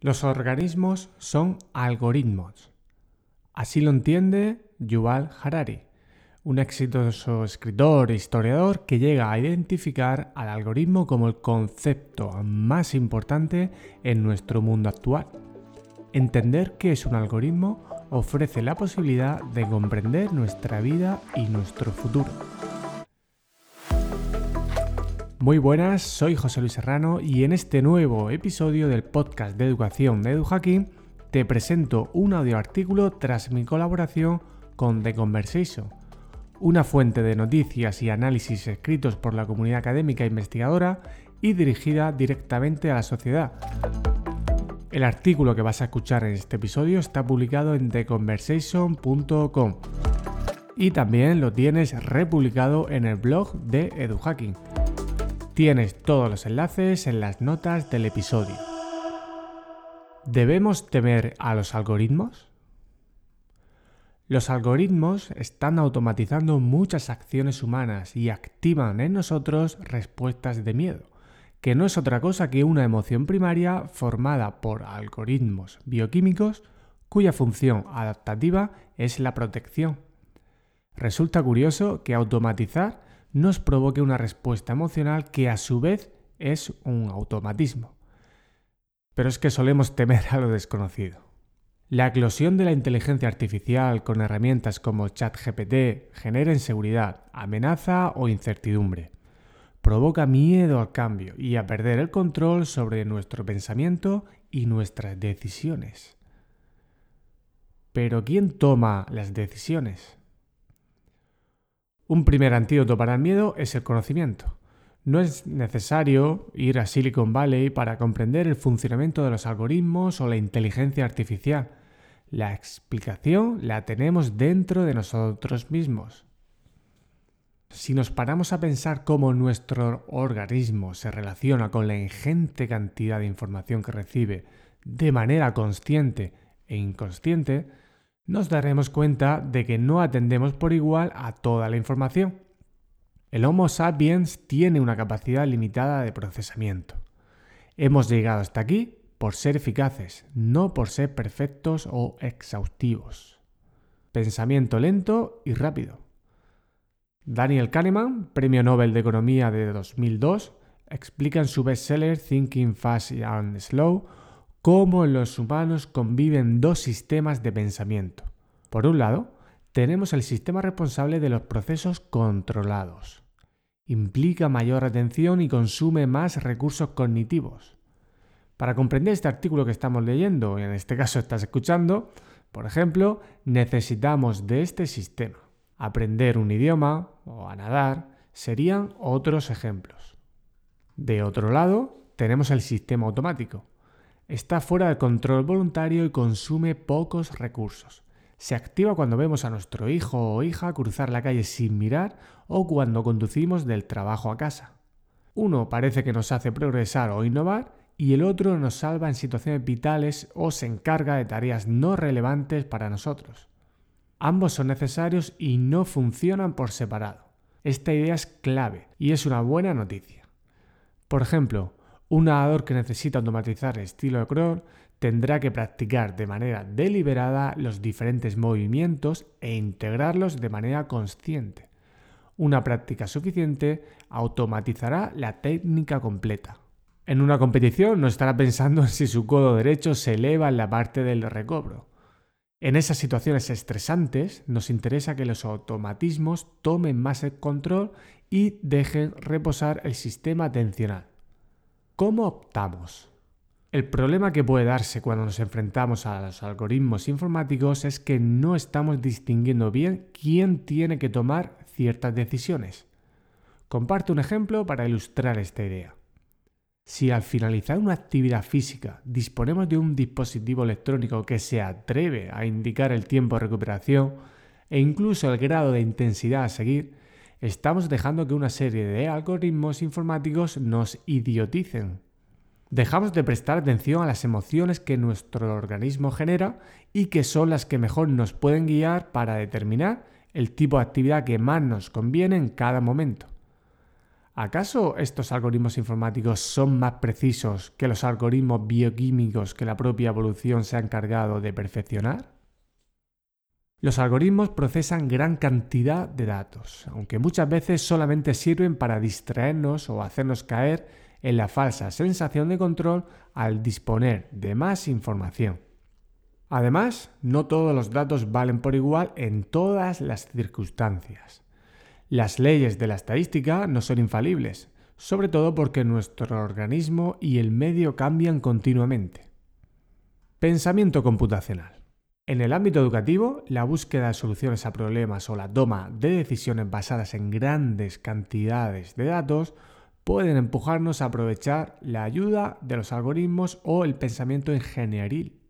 Los organismos son algoritmos. Así lo entiende Yuval Harari, un exitoso escritor e historiador que llega a identificar al algoritmo como el concepto más importante en nuestro mundo actual. Entender qué es un algoritmo ofrece la posibilidad de comprender nuestra vida y nuestro futuro. Muy buenas, soy José Luis Serrano y en este nuevo episodio del podcast de educación de EduHacking te presento un audio artículo tras mi colaboración con The Conversation, una fuente de noticias y análisis escritos por la comunidad académica investigadora y dirigida directamente a la sociedad. El artículo que vas a escuchar en este episodio está publicado en theconversation.com y también lo tienes republicado en el blog de EduHacking Tienes todos los enlaces en las notas del episodio. ¿Debemos temer a los algoritmos? Los algoritmos están automatizando muchas acciones humanas y activan en nosotros respuestas de miedo, que no es otra cosa que una emoción primaria formada por algoritmos bioquímicos cuya función adaptativa es la protección. Resulta curioso que automatizar nos provoque una respuesta emocional que a su vez es un automatismo. Pero es que solemos temer a lo desconocido. La eclosión de la inteligencia artificial con herramientas como ChatGPT genera inseguridad, amenaza o incertidumbre. Provoca miedo al cambio y a perder el control sobre nuestro pensamiento y nuestras decisiones. Pero ¿quién toma las decisiones? Un primer antídoto para el miedo es el conocimiento. No es necesario ir a Silicon Valley para comprender el funcionamiento de los algoritmos o la inteligencia artificial. La explicación la tenemos dentro de nosotros mismos. Si nos paramos a pensar cómo nuestro organismo se relaciona con la ingente cantidad de información que recibe de manera consciente e inconsciente, nos daremos cuenta de que no atendemos por igual a toda la información. El Homo sapiens tiene una capacidad limitada de procesamiento. Hemos llegado hasta aquí por ser eficaces, no por ser perfectos o exhaustivos. Pensamiento lento y rápido. Daniel Kahneman, Premio Nobel de Economía de 2002, explica en su bestseller Thinking Fast and Slow cómo en los humanos conviven dos sistemas de pensamiento. Por un lado, tenemos el sistema responsable de los procesos controlados. Implica mayor atención y consume más recursos cognitivos. Para comprender este artículo que estamos leyendo, y en este caso estás escuchando, por ejemplo, necesitamos de este sistema. Aprender un idioma o a nadar serían otros ejemplos. De otro lado, tenemos el sistema automático, está fuera de control voluntario y consume pocos recursos. Se activa cuando vemos a nuestro hijo o hija cruzar la calle sin mirar o cuando conducimos del trabajo a casa. Uno parece que nos hace progresar o innovar y el otro nos salva en situaciones vitales o se encarga de tareas no relevantes para nosotros. Ambos son necesarios y no funcionan por separado. Esta idea es clave y es una buena noticia. Por ejemplo, un nadador que necesita automatizar estilo de crawl tendrá que practicar de manera deliberada los diferentes movimientos e integrarlos de manera consciente. Una práctica suficiente automatizará la técnica completa. En una competición no estará pensando en si su codo derecho se eleva en la parte del recobro. En esas situaciones estresantes nos interesa que los automatismos tomen más el control y dejen reposar el sistema atencional. ¿Cómo optamos? El problema que puede darse cuando nos enfrentamos a los algoritmos informáticos es que no estamos distinguiendo bien quién tiene que tomar ciertas decisiones. Comparto un ejemplo para ilustrar esta idea. Si al finalizar una actividad física disponemos de un dispositivo electrónico que se atreve a indicar el tiempo de recuperación e incluso el grado de intensidad a seguir, estamos dejando que una serie de algoritmos informáticos nos idioticen. Dejamos de prestar atención a las emociones que nuestro organismo genera y que son las que mejor nos pueden guiar para determinar el tipo de actividad que más nos conviene en cada momento. ¿Acaso estos algoritmos informáticos son más precisos que los algoritmos bioquímicos que la propia evolución se ha encargado de perfeccionar? Los algoritmos procesan gran cantidad de datos, aunque muchas veces solamente sirven para distraernos o hacernos caer en la falsa sensación de control al disponer de más información. Además, no todos los datos valen por igual en todas las circunstancias. Las leyes de la estadística no son infalibles, sobre todo porque nuestro organismo y el medio cambian continuamente. Pensamiento computacional. En el ámbito educativo, la búsqueda de soluciones a problemas o la toma de decisiones basadas en grandes cantidades de datos pueden empujarnos a aprovechar la ayuda de los algoritmos o el pensamiento ingenieril.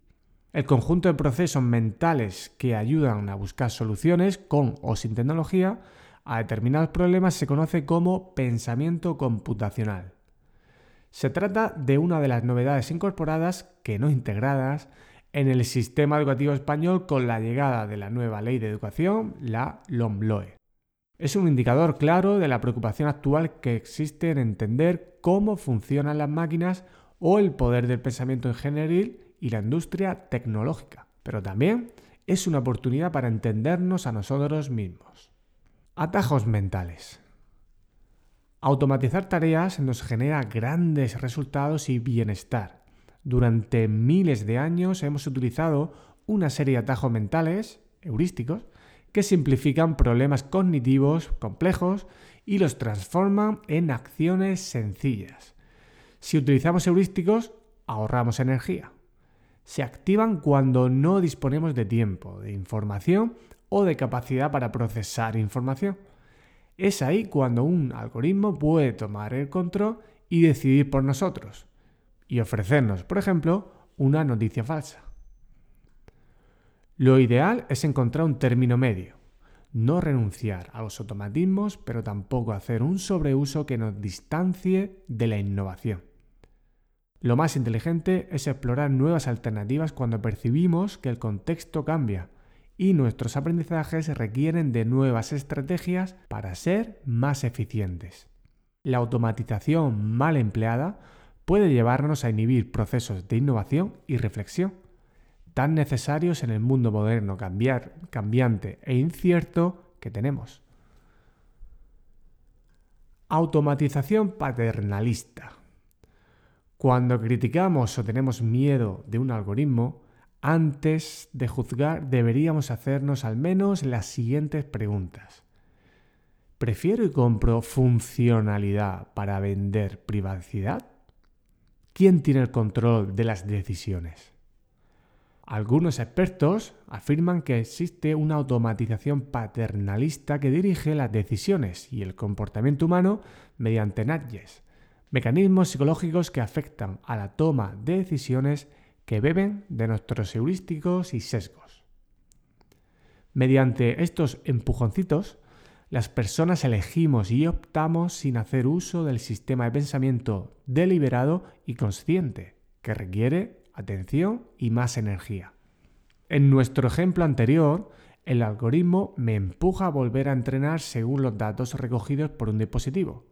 El conjunto de procesos mentales que ayudan a buscar soluciones con o sin tecnología a determinados problemas se conoce como pensamiento computacional. Se trata de una de las novedades incorporadas, que no integradas, en el sistema educativo español con la llegada de la nueva ley de educación, la LOMLOE. Es un indicador claro de la preocupación actual que existe en entender cómo funcionan las máquinas o el poder del pensamiento ingenieril y la industria tecnológica, pero también es una oportunidad para entendernos a nosotros mismos. Atajos mentales. Automatizar tareas nos genera grandes resultados y bienestar durante miles de años hemos utilizado una serie de atajos mentales, heurísticos, que simplifican problemas cognitivos complejos y los transforman en acciones sencillas. Si utilizamos heurísticos, ahorramos energía. Se activan cuando no disponemos de tiempo, de información o de capacidad para procesar información. Es ahí cuando un algoritmo puede tomar el control y decidir por nosotros y ofrecernos, por ejemplo, una noticia falsa. Lo ideal es encontrar un término medio, no renunciar a los automatismos, pero tampoco hacer un sobreuso que nos distancie de la innovación. Lo más inteligente es explorar nuevas alternativas cuando percibimos que el contexto cambia y nuestros aprendizajes requieren de nuevas estrategias para ser más eficientes. La automatización mal empleada puede llevarnos a inhibir procesos de innovación y reflexión, tan necesarios en el mundo moderno cambiar, cambiante e incierto que tenemos. Automatización paternalista. Cuando criticamos o tenemos miedo de un algoritmo, antes de juzgar deberíamos hacernos al menos las siguientes preguntas. ¿Prefiero y compro funcionalidad para vender privacidad? ¿Quién tiene el control de las decisiones? Algunos expertos afirman que existe una automatización paternalista que dirige las decisiones y el comportamiento humano mediante nudges, mecanismos psicológicos que afectan a la toma de decisiones que beben de nuestros heurísticos y sesgos. Mediante estos empujoncitos, las personas elegimos y optamos sin hacer uso del sistema de pensamiento deliberado y consciente, que requiere atención y más energía. En nuestro ejemplo anterior, el algoritmo me empuja a volver a entrenar según los datos recogidos por un dispositivo.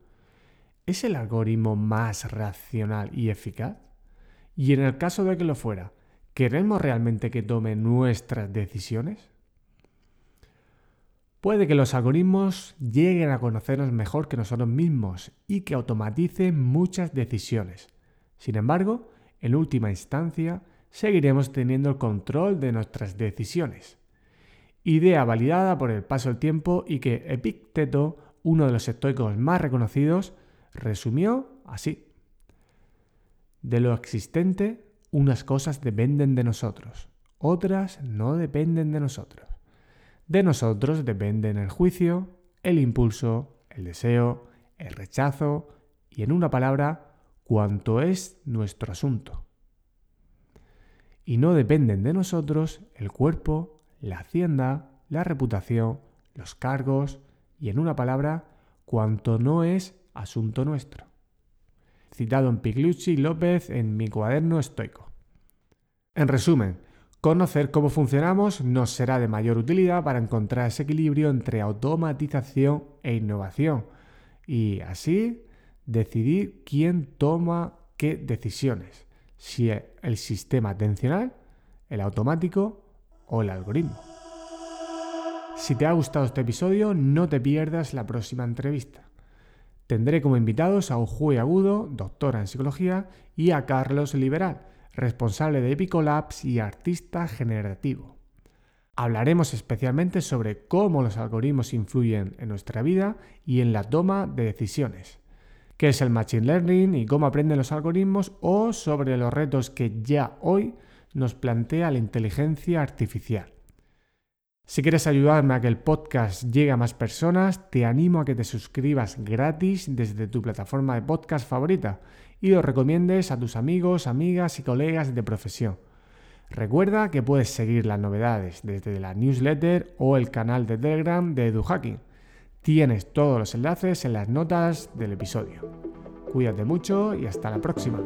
¿Es el algoritmo más racional y eficaz? Y en el caso de que lo fuera, ¿queremos realmente que tome nuestras decisiones? Puede que los algoritmos lleguen a conocernos mejor que nosotros mismos y que automaticen muchas decisiones. Sin embargo, en última instancia, seguiremos teniendo el control de nuestras decisiones. Idea validada por el paso del tiempo y que Epicteto, uno de los estoicos más reconocidos, resumió así. De lo existente, unas cosas dependen de nosotros, otras no dependen de nosotros. De nosotros dependen el juicio, el impulso, el deseo, el rechazo y, en una palabra, cuanto es nuestro asunto. Y no dependen de nosotros el cuerpo, la hacienda, la reputación, los cargos y, en una palabra, cuanto no es asunto nuestro. Citado en Piglucci López en mi cuaderno estoico. En resumen, Conocer cómo funcionamos nos será de mayor utilidad para encontrar ese equilibrio entre automatización e innovación y así decidir quién toma qué decisiones, si el sistema atencional, el automático o el algoritmo. Si te ha gustado este episodio, no te pierdas la próxima entrevista. Tendré como invitados a Ujue Agudo, doctora en psicología, y a Carlos Liberal, responsable de Epicolabs y artista generativo. Hablaremos especialmente sobre cómo los algoritmos influyen en nuestra vida y en la toma de decisiones, qué es el Machine Learning y cómo aprenden los algoritmos o sobre los retos que ya hoy nos plantea la inteligencia artificial. Si quieres ayudarme a que el podcast llegue a más personas, te animo a que te suscribas gratis desde tu plataforma de podcast favorita y lo recomiendes a tus amigos, amigas y colegas de profesión. Recuerda que puedes seguir las novedades desde la newsletter o el canal de Telegram de EduHacking. Tienes todos los enlaces en las notas del episodio. Cuídate mucho y hasta la próxima.